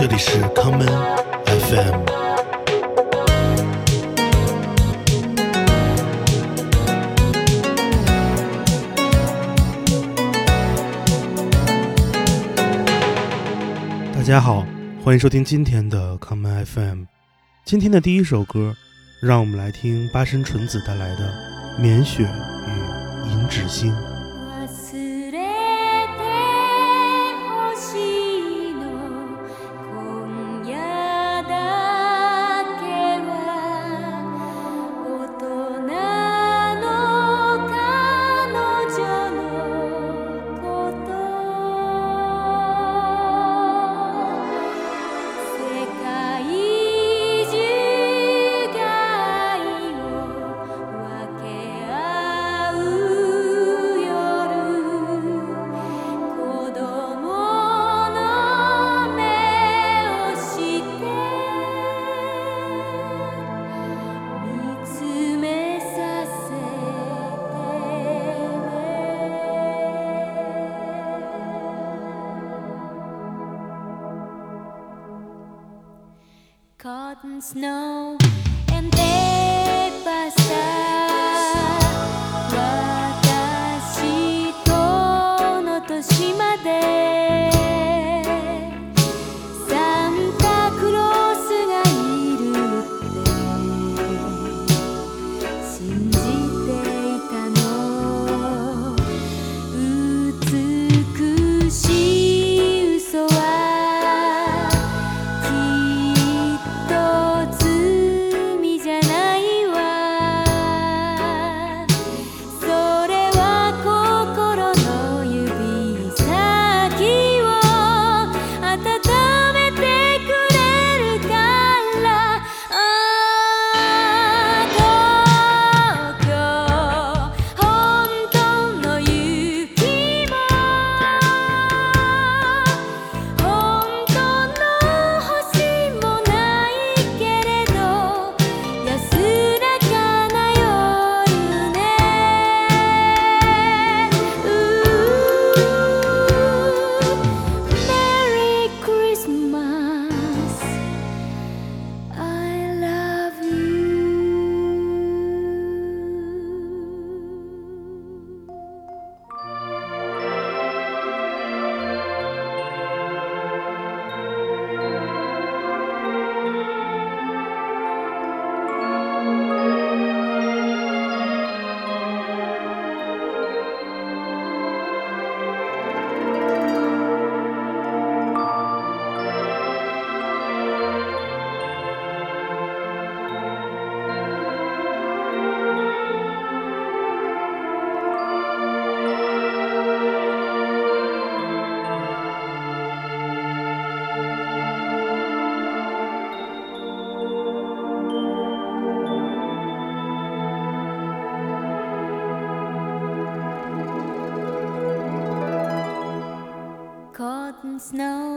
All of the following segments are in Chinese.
这里是 common FM。大家好，欢迎收听今天的 common FM。今天的第一首歌，让我们来听八神纯子带来的《棉雪与银纸星》。snow.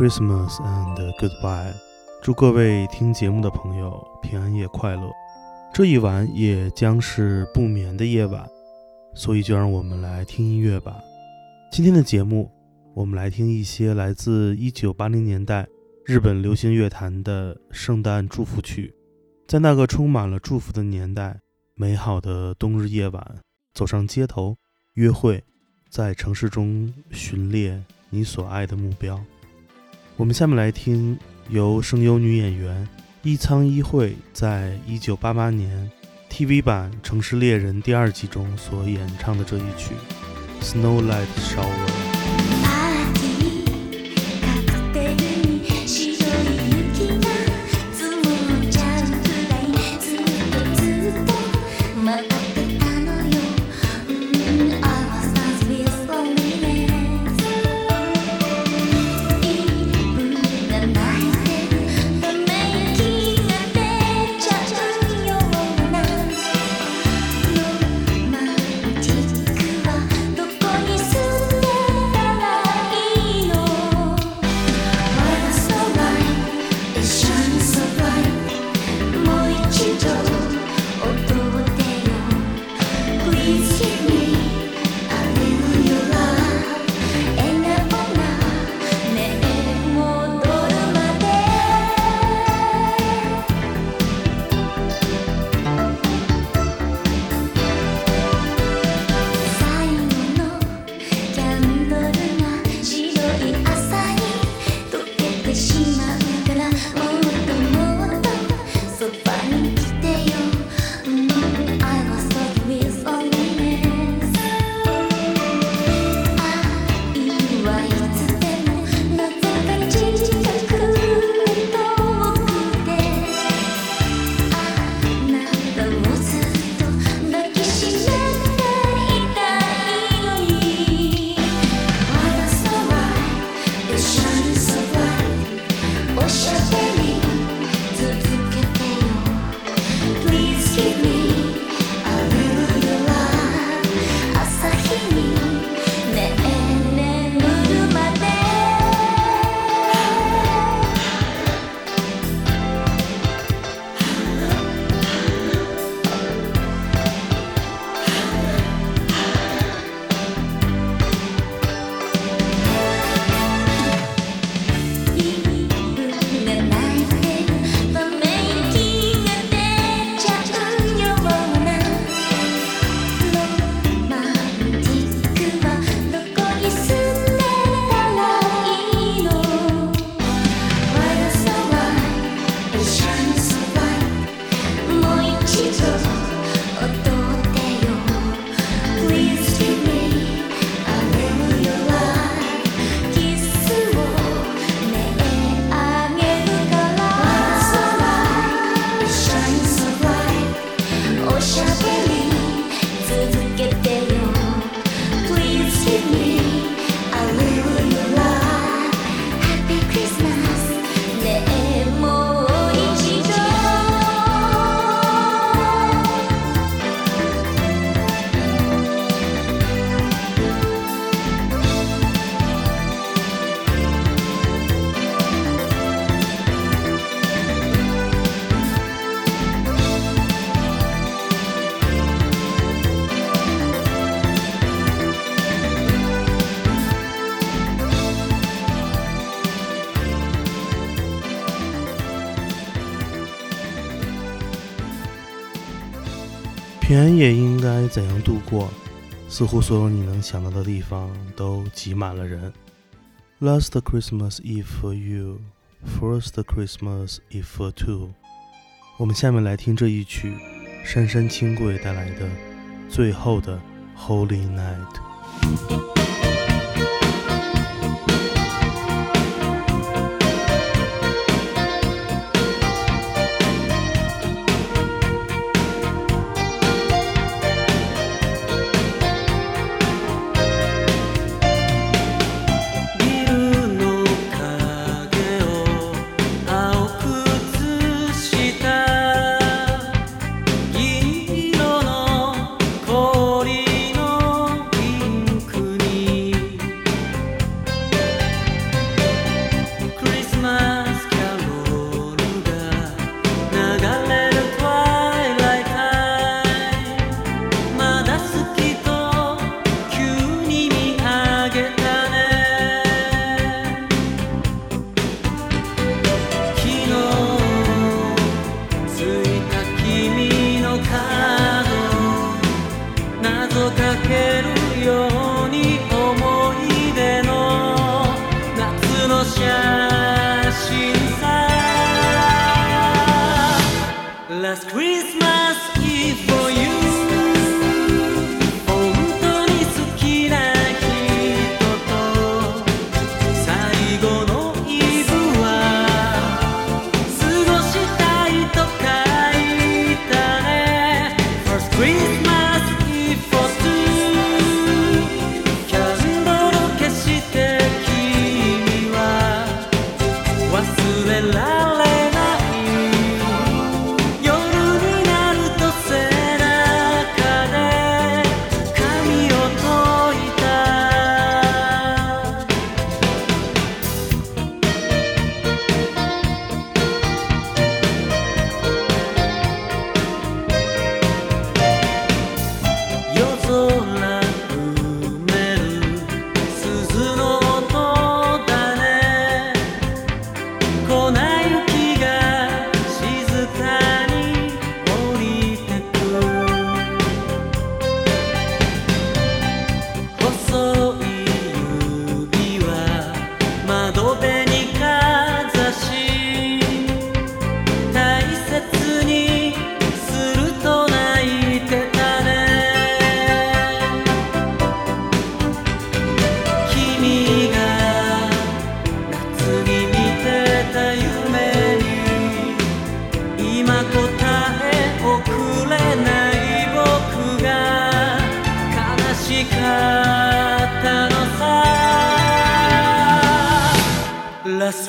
Christmas and goodbye，祝各位听节目的朋友平安夜快乐。这一晚也将是不眠的夜晚，所以就让我们来听音乐吧。今天的节目，我们来听一些来自1980年代日本流行乐坛的圣诞祝福曲。在那个充满了祝福的年代，美好的冬日夜晚，走上街头约会，在城市中寻猎你所爱的目标。我们下面来听由声优女演员。伊仓一惠在一九八八年 TV 版《城市猎人》第二季中所演唱的这一曲《Snowlight Shower》。夜应该怎样度过？似乎所有你能想到的地方都挤满了人。Last Christmas Eve for you, first Christmas Eve for two。我们下面来听这一曲，杉杉清贵带来的《最后的 Holy Night》。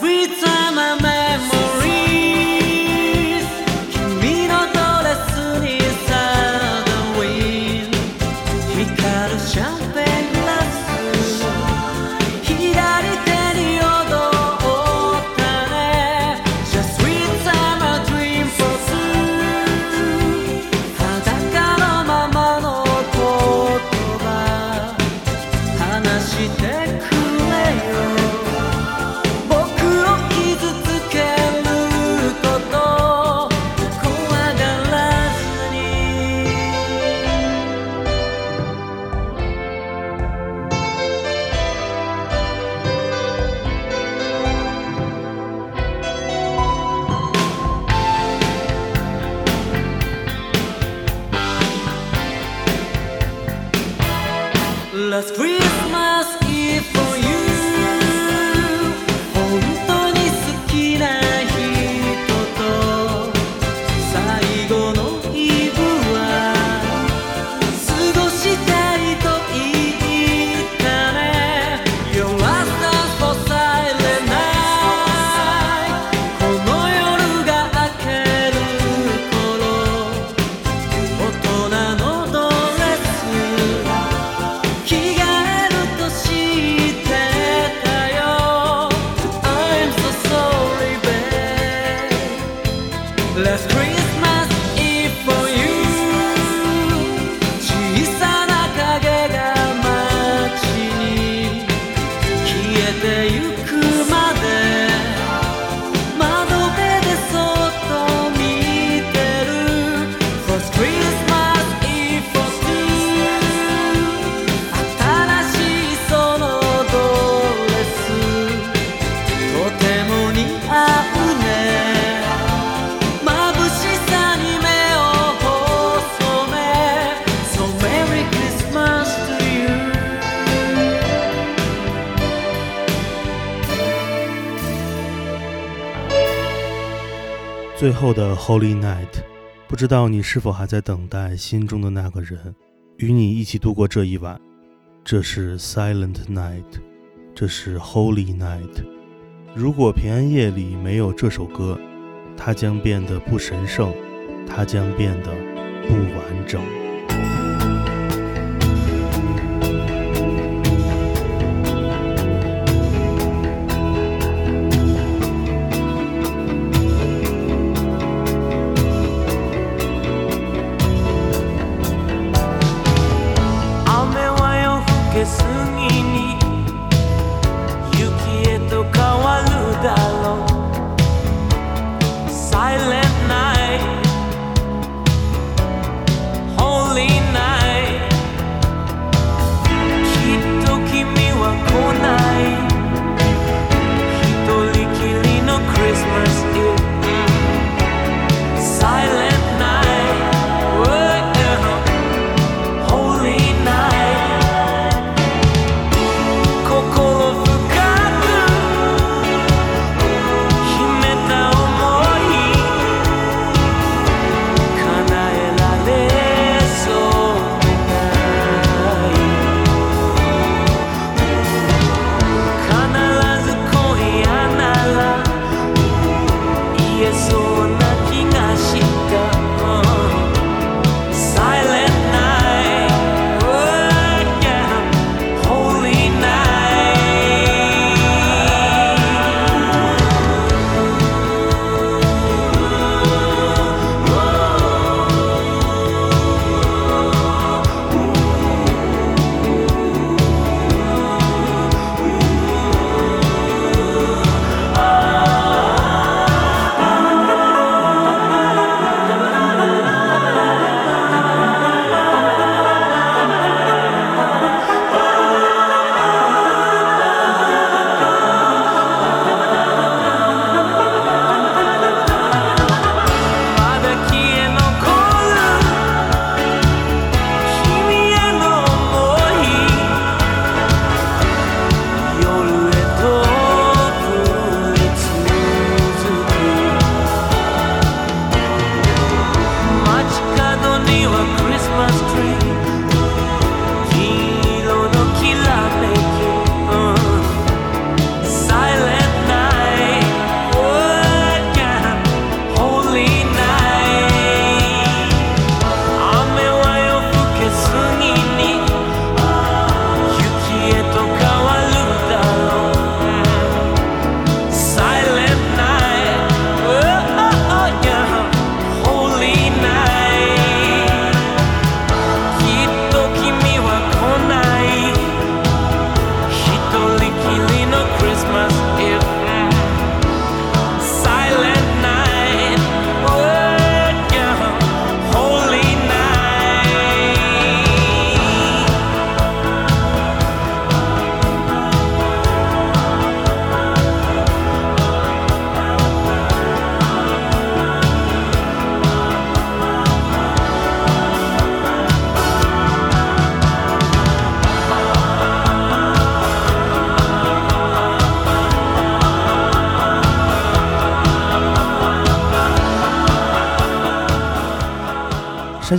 sweet time a memory. holy night 不知道你是否还在等待心中的那个人与你一起度过这一晚。这是 silent night 这是 holy night 如果平安夜里没有这首歌它将变得不神圣它将变得不完整。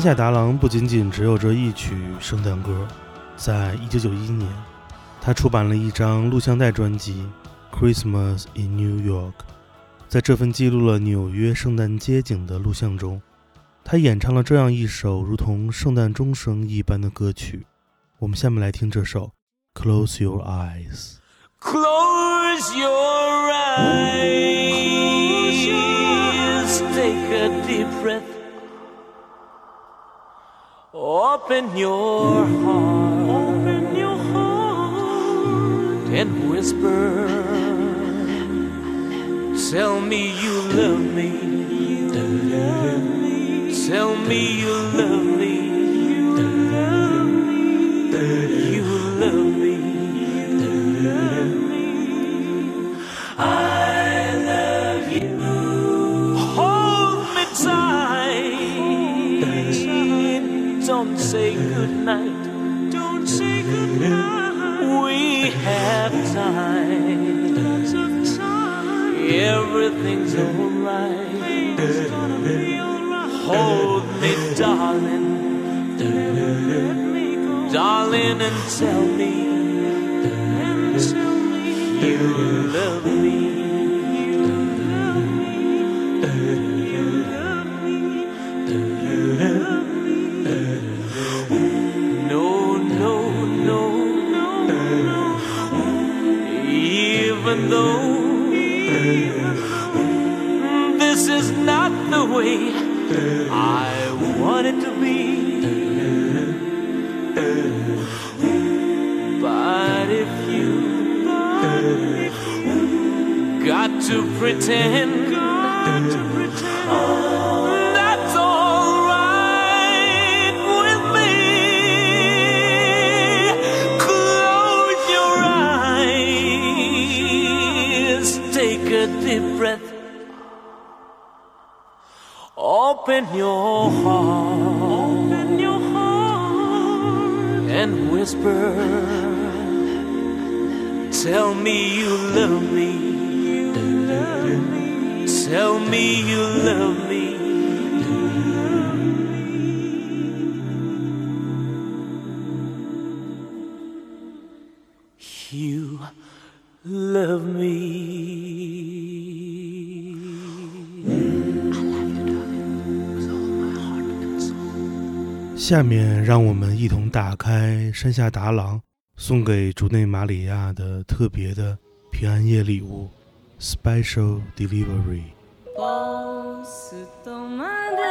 下达郎不仅仅只有这一曲圣诞歌，在一九九一年，他出版了一张录像带专辑《Christmas in New York》。在这份记录了纽约圣诞街景的录像中，他演唱了这样一首如同圣诞钟声一般的歌曲。我们下面来听这首《Close Your Eyes》。Close your eyes. Take a deep breath. Open your heart. Open your heart. And whisper. Tell me you love me. Tell me you love me. Everything's alright. Hold me, darling. Darling, and tell me. And tell me you love me. To pretend, that's alright with me. Close your eyes, take a deep breath. Open your heart, open your heart, and whisper. Tell me me you love me. Me. 下面让我们一同打开山下达郎送给竹内马里亚的特别的平安夜礼物 ——Special Delivery。ポストまで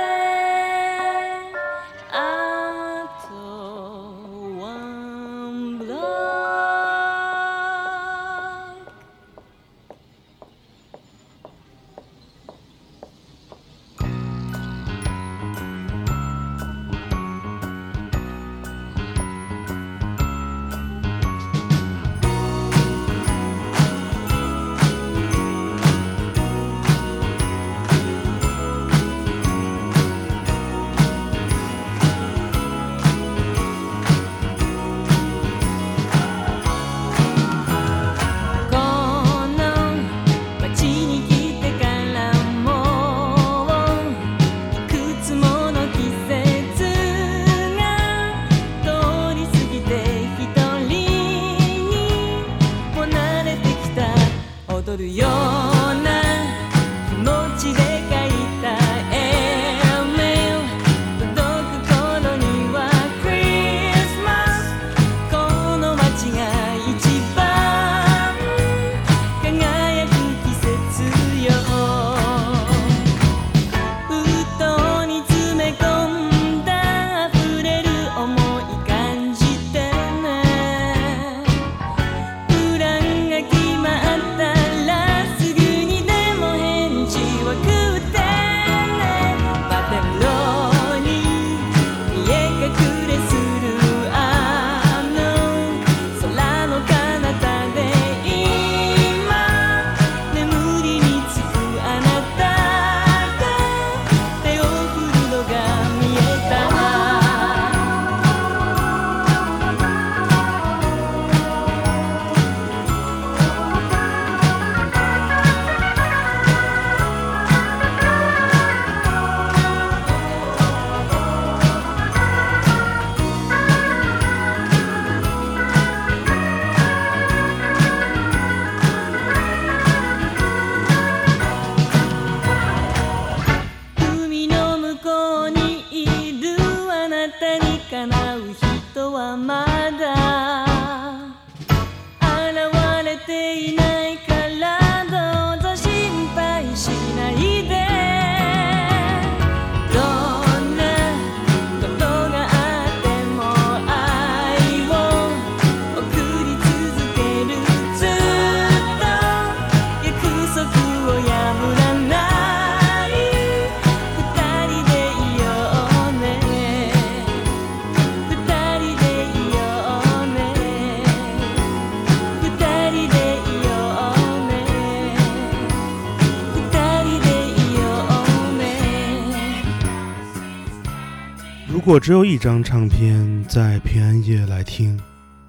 只有一张唱片在平安夜来听，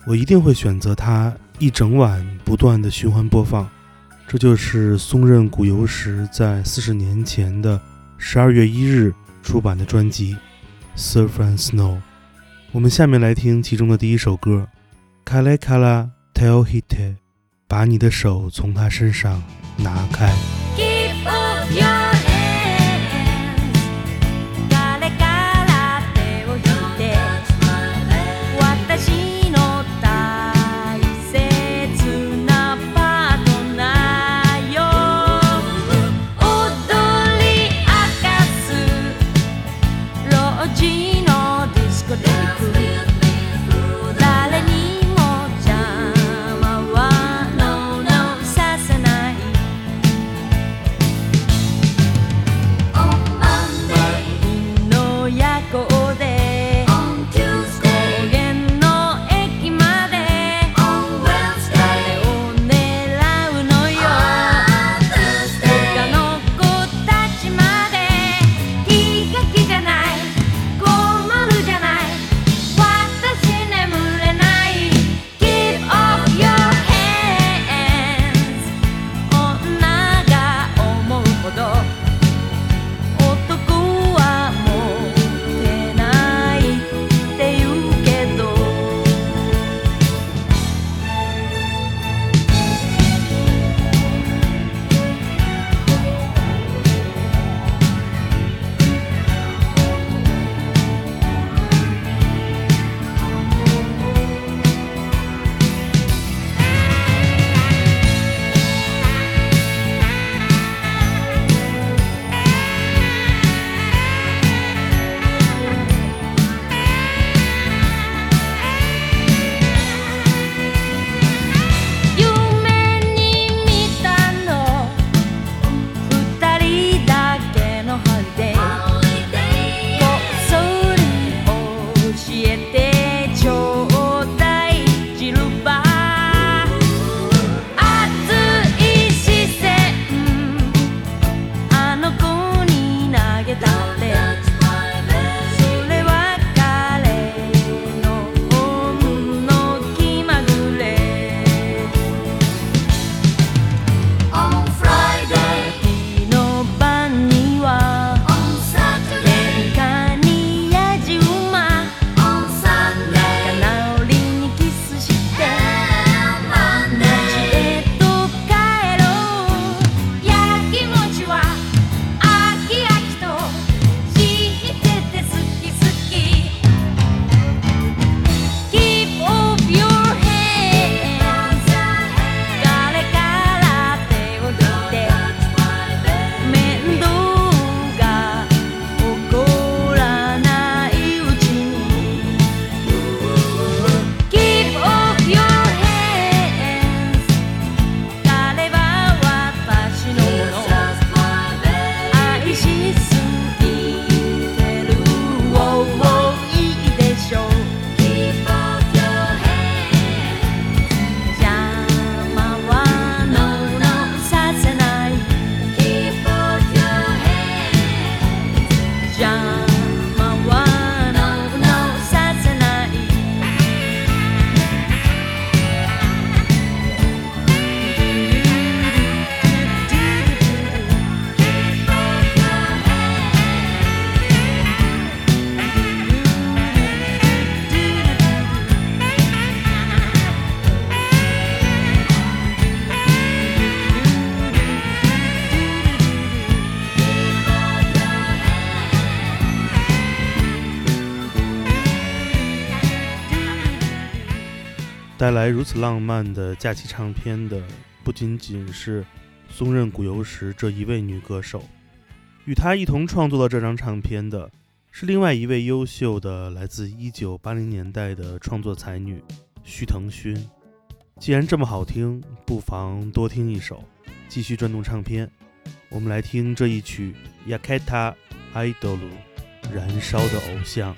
我一定会选择它一整晚不断的循环播放。这就是松任谷由实在四十年前的十二月一日出版的专辑《Surf and Snow》。我们下面来听其中的第一首歌《Kale Kale Teohite》，把你的手从他身上拿开。Keep up your 带来如此浪漫的假期唱片的，不仅仅是松任谷由实这一位女歌手，与她一同创作了这张唱片的，是另外一位优秀的来自一九八零年代的创作才女须藤勋。既然这么好听，不妨多听一首，继续转动唱片。我们来听这一曲《Yaketa Idol》，燃烧的偶像。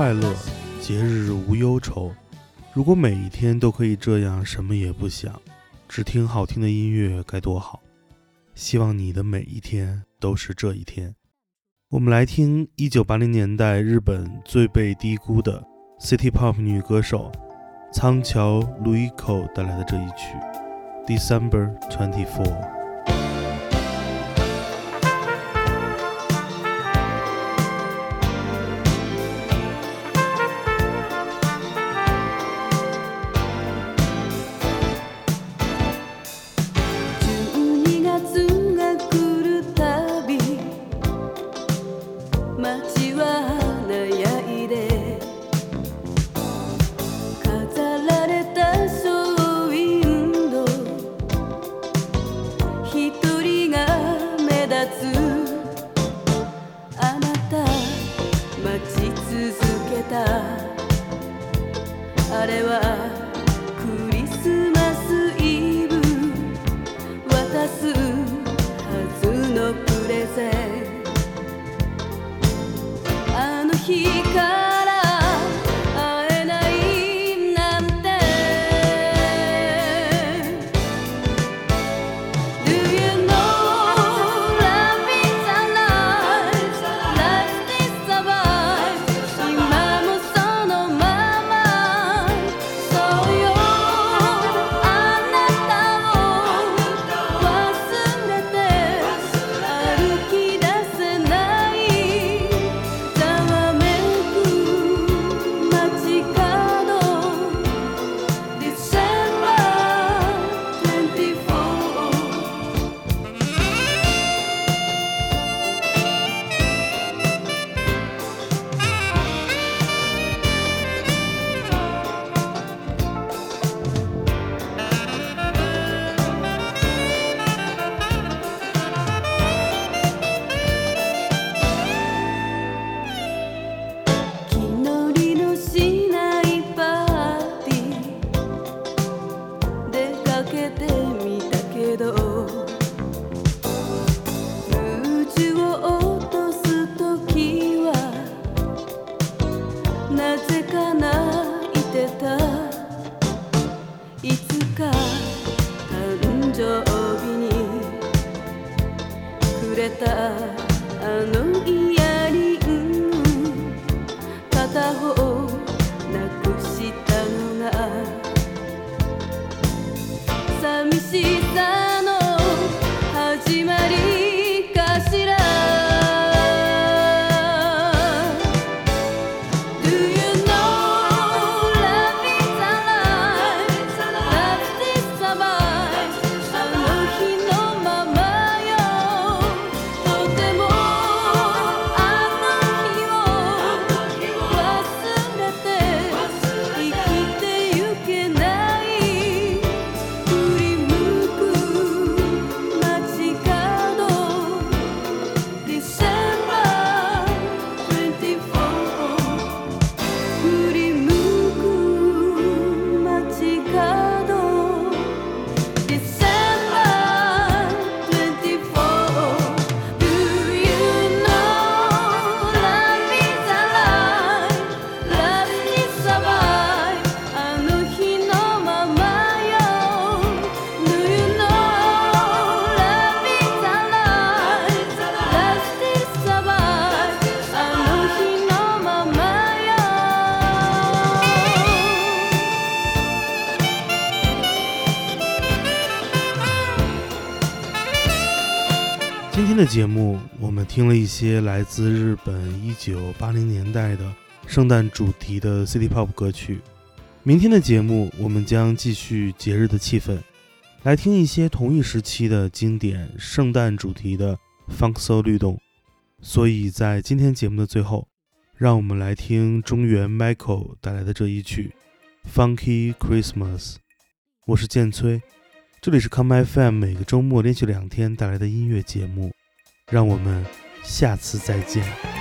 快乐，节日无忧愁。如果每一天都可以这样，什么也不想，只听好听的音乐，该多好！希望你的每一天都是这一天。我们来听一九八零年代日本最被低估的 City Pop 女歌手仓桥 Luiko 带来的这一曲《December Twenty Four》。节目，我们听了一些来自日本1980年代的圣诞主题的 City Pop 歌曲。明天的节目，我们将继续节日的气氛，来听一些同一时期的经典圣诞主题的 Funk Soul 律动。所以在今天节目的最后，让我们来听中原 Michael 带来的这一曲《Funky Christmas》。我是建崔。这里是 Come FM 每个周末连续两天带来的音乐节目，让我们下次再见。